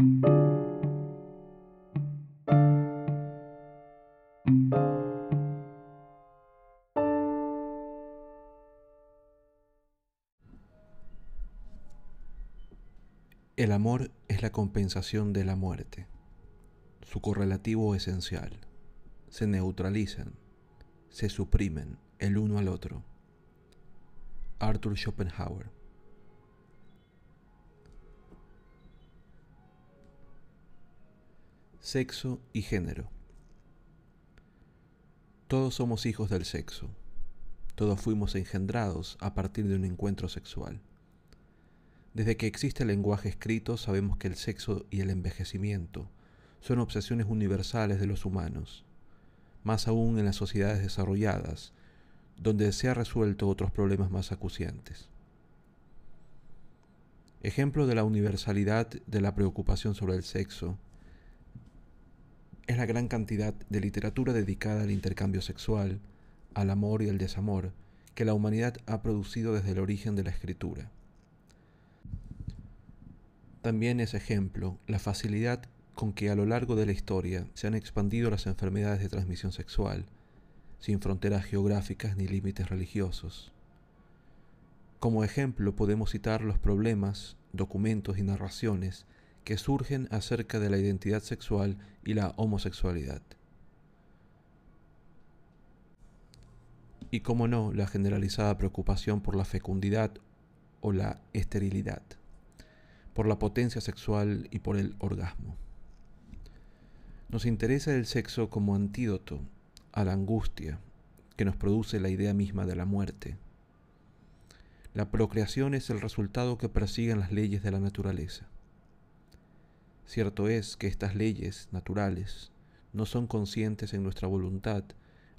El amor es la compensación de la muerte, su correlativo esencial. Se neutralizan, se suprimen el uno al otro. Arthur Schopenhauer Sexo y género. Todos somos hijos del sexo. Todos fuimos engendrados a partir de un encuentro sexual. Desde que existe el lenguaje escrito sabemos que el sexo y el envejecimiento son obsesiones universales de los humanos, más aún en las sociedades desarrolladas, donde se han resuelto otros problemas más acuciantes. Ejemplo de la universalidad de la preocupación sobre el sexo es la gran cantidad de literatura dedicada al intercambio sexual, al amor y al desamor que la humanidad ha producido desde el origen de la escritura. También es ejemplo la facilidad con que a lo largo de la historia se han expandido las enfermedades de transmisión sexual, sin fronteras geográficas ni límites religiosos. Como ejemplo podemos citar los problemas, documentos y narraciones que surgen acerca de la identidad sexual y la homosexualidad. Y como no, la generalizada preocupación por la fecundidad o la esterilidad por la potencia sexual y por el orgasmo. Nos interesa el sexo como antídoto a la angustia que nos produce la idea misma de la muerte. La procreación es el resultado que persiguen las leyes de la naturaleza. Cierto es que estas leyes naturales no son conscientes en nuestra voluntad,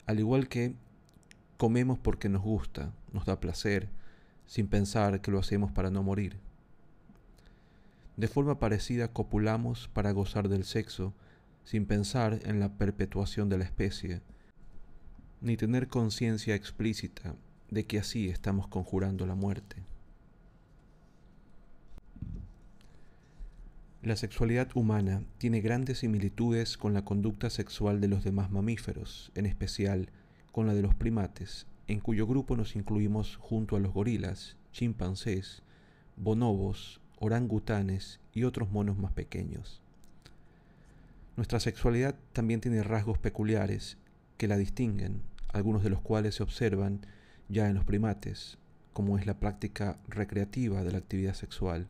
al igual que comemos porque nos gusta, nos da placer, sin pensar que lo hacemos para no morir. De forma parecida copulamos para gozar del sexo, sin pensar en la perpetuación de la especie, ni tener conciencia explícita de que así estamos conjurando la muerte. La sexualidad humana tiene grandes similitudes con la conducta sexual de los demás mamíferos, en especial con la de los primates, en cuyo grupo nos incluimos junto a los gorilas, chimpancés, bonobos, orangutanes y otros monos más pequeños. Nuestra sexualidad también tiene rasgos peculiares que la distinguen, algunos de los cuales se observan ya en los primates, como es la práctica recreativa de la actividad sexual,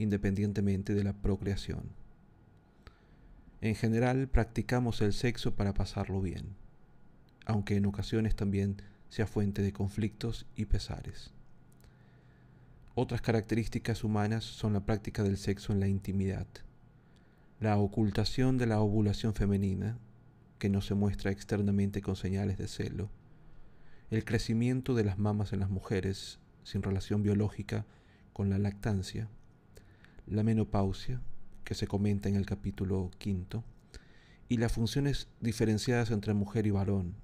independientemente de la procreación. En general practicamos el sexo para pasarlo bien, aunque en ocasiones también sea fuente de conflictos y pesares. Otras características humanas son la práctica del sexo en la intimidad, la ocultación de la ovulación femenina, que no se muestra externamente con señales de celo, el crecimiento de las mamas en las mujeres sin relación biológica con la lactancia, la menopausia, que se comenta en el capítulo quinto, y las funciones diferenciadas entre mujer y varón,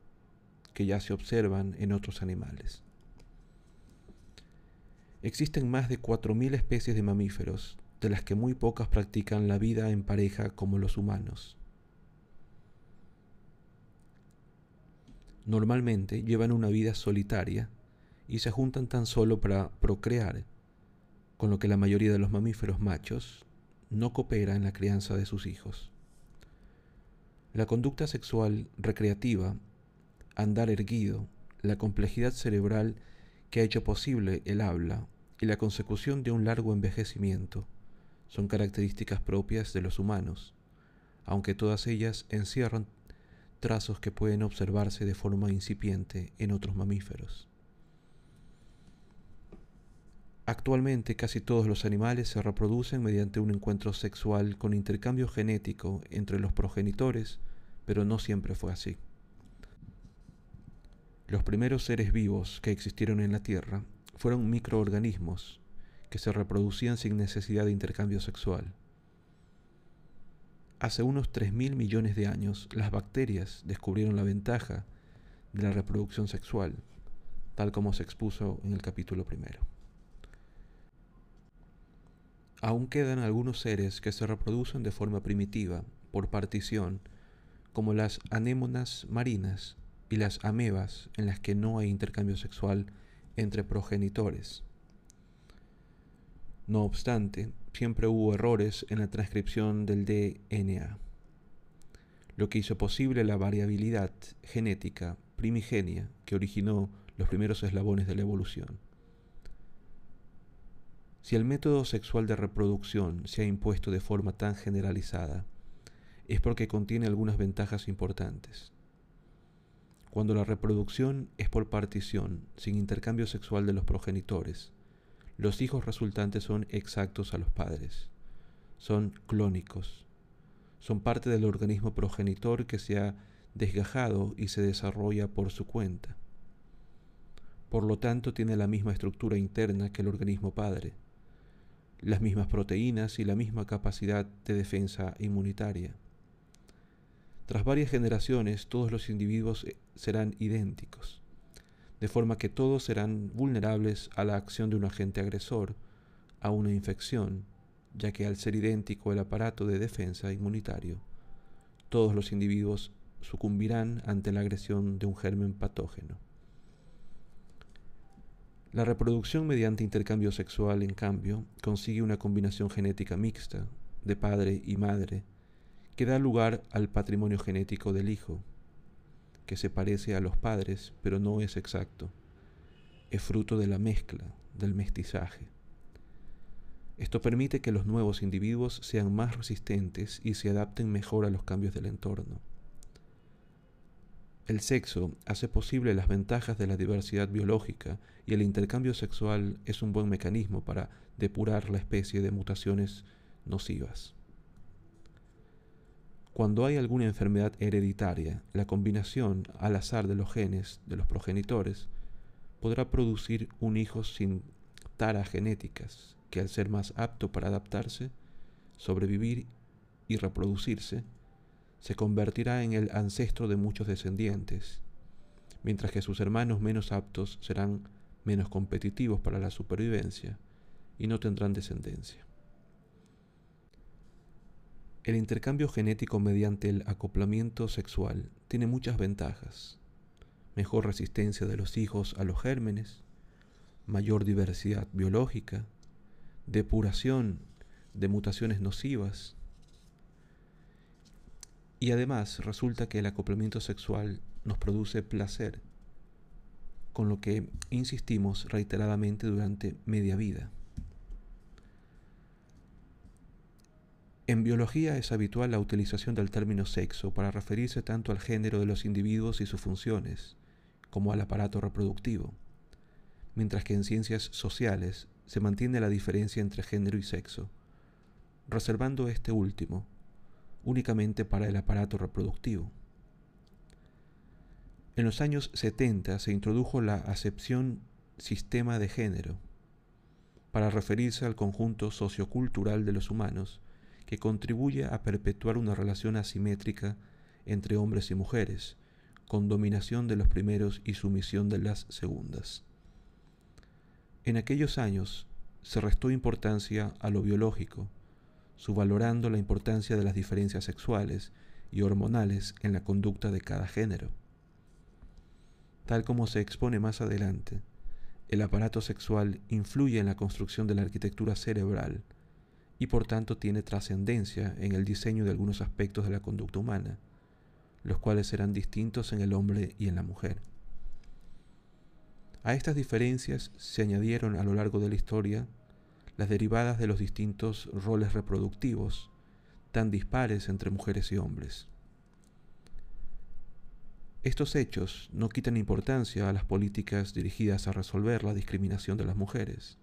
que ya se observan en otros animales. Existen más de 4.000 especies de mamíferos, de las que muy pocas practican la vida en pareja como los humanos. Normalmente llevan una vida solitaria y se juntan tan solo para procrear, con lo que la mayoría de los mamíferos machos no coopera en la crianza de sus hijos. La conducta sexual recreativa, andar erguido, la complejidad cerebral que ha hecho posible el habla y la consecución de un largo envejecimiento son características propias de los humanos, aunque todas ellas encierran trazos que pueden observarse de forma incipiente en otros mamíferos. Actualmente casi todos los animales se reproducen mediante un encuentro sexual con intercambio genético entre los progenitores, pero no siempre fue así. Los primeros seres vivos que existieron en la Tierra fueron microorganismos que se reproducían sin necesidad de intercambio sexual. Hace unos 3.000 millones de años, las bacterias descubrieron la ventaja de la reproducción sexual, tal como se expuso en el capítulo primero. Aún quedan algunos seres que se reproducen de forma primitiva, por partición, como las anémonas marinas y las amebas en las que no hay intercambio sexual entre progenitores. No obstante, siempre hubo errores en la transcripción del DNA, lo que hizo posible la variabilidad genética primigenia que originó los primeros eslabones de la evolución. Si el método sexual de reproducción se ha impuesto de forma tan generalizada, es porque contiene algunas ventajas importantes. Cuando la reproducción es por partición, sin intercambio sexual de los progenitores, los hijos resultantes son exactos a los padres, son clónicos, son parte del organismo progenitor que se ha desgajado y se desarrolla por su cuenta. Por lo tanto, tiene la misma estructura interna que el organismo padre, las mismas proteínas y la misma capacidad de defensa inmunitaria. Tras varias generaciones, todos los individuos eh, serán idénticos, de forma que todos serán vulnerables a la acción de un agente agresor, a una infección, ya que al ser idéntico el aparato de defensa inmunitario, todos los individuos sucumbirán ante la agresión de un germen patógeno. La reproducción mediante intercambio sexual, en cambio, consigue una combinación genética mixta de padre y madre, que da lugar al patrimonio genético del hijo, que se parece a los padres, pero no es exacto. Es fruto de la mezcla, del mestizaje. Esto permite que los nuevos individuos sean más resistentes y se adapten mejor a los cambios del entorno. El sexo hace posible las ventajas de la diversidad biológica y el intercambio sexual es un buen mecanismo para depurar la especie de mutaciones nocivas. Cuando hay alguna enfermedad hereditaria, la combinación al azar de los genes de los progenitores podrá producir un hijo sin taras genéticas que al ser más apto para adaptarse, sobrevivir y reproducirse, se convertirá en el ancestro de muchos descendientes, mientras que sus hermanos menos aptos serán menos competitivos para la supervivencia y no tendrán descendencia. El intercambio genético mediante el acoplamiento sexual tiene muchas ventajas. Mejor resistencia de los hijos a los gérmenes, mayor diversidad biológica, depuración de mutaciones nocivas. Y además resulta que el acoplamiento sexual nos produce placer, con lo que insistimos reiteradamente durante media vida. En biología es habitual la utilización del término sexo para referirse tanto al género de los individuos y sus funciones, como al aparato reproductivo, mientras que en ciencias sociales se mantiene la diferencia entre género y sexo, reservando este último únicamente para el aparato reproductivo. En los años 70 se introdujo la acepción sistema de género para referirse al conjunto sociocultural de los humanos que contribuye a perpetuar una relación asimétrica entre hombres y mujeres, con dominación de los primeros y sumisión de las segundas. En aquellos años se restó importancia a lo biológico, subvalorando la importancia de las diferencias sexuales y hormonales en la conducta de cada género. Tal como se expone más adelante, el aparato sexual influye en la construcción de la arquitectura cerebral, y por tanto tiene trascendencia en el diseño de algunos aspectos de la conducta humana, los cuales serán distintos en el hombre y en la mujer. A estas diferencias se añadieron a lo largo de la historia las derivadas de los distintos roles reproductivos, tan dispares entre mujeres y hombres. Estos hechos no quitan importancia a las políticas dirigidas a resolver la discriminación de las mujeres.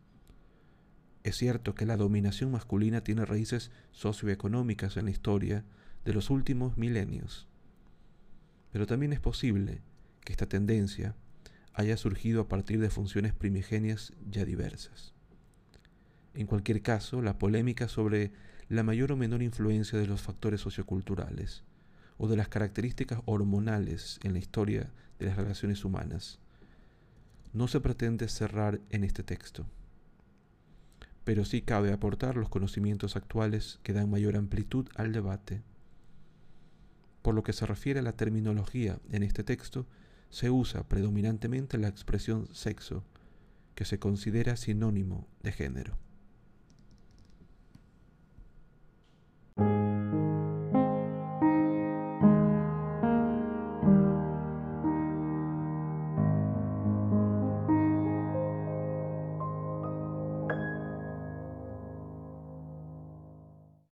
Es cierto que la dominación masculina tiene raíces socioeconómicas en la historia de los últimos milenios, pero también es posible que esta tendencia haya surgido a partir de funciones primigenias ya diversas. En cualquier caso, la polémica sobre la mayor o menor influencia de los factores socioculturales o de las características hormonales en la historia de las relaciones humanas no se pretende cerrar en este texto pero sí cabe aportar los conocimientos actuales que dan mayor amplitud al debate. Por lo que se refiere a la terminología en este texto, se usa predominantemente la expresión sexo, que se considera sinónimo de género.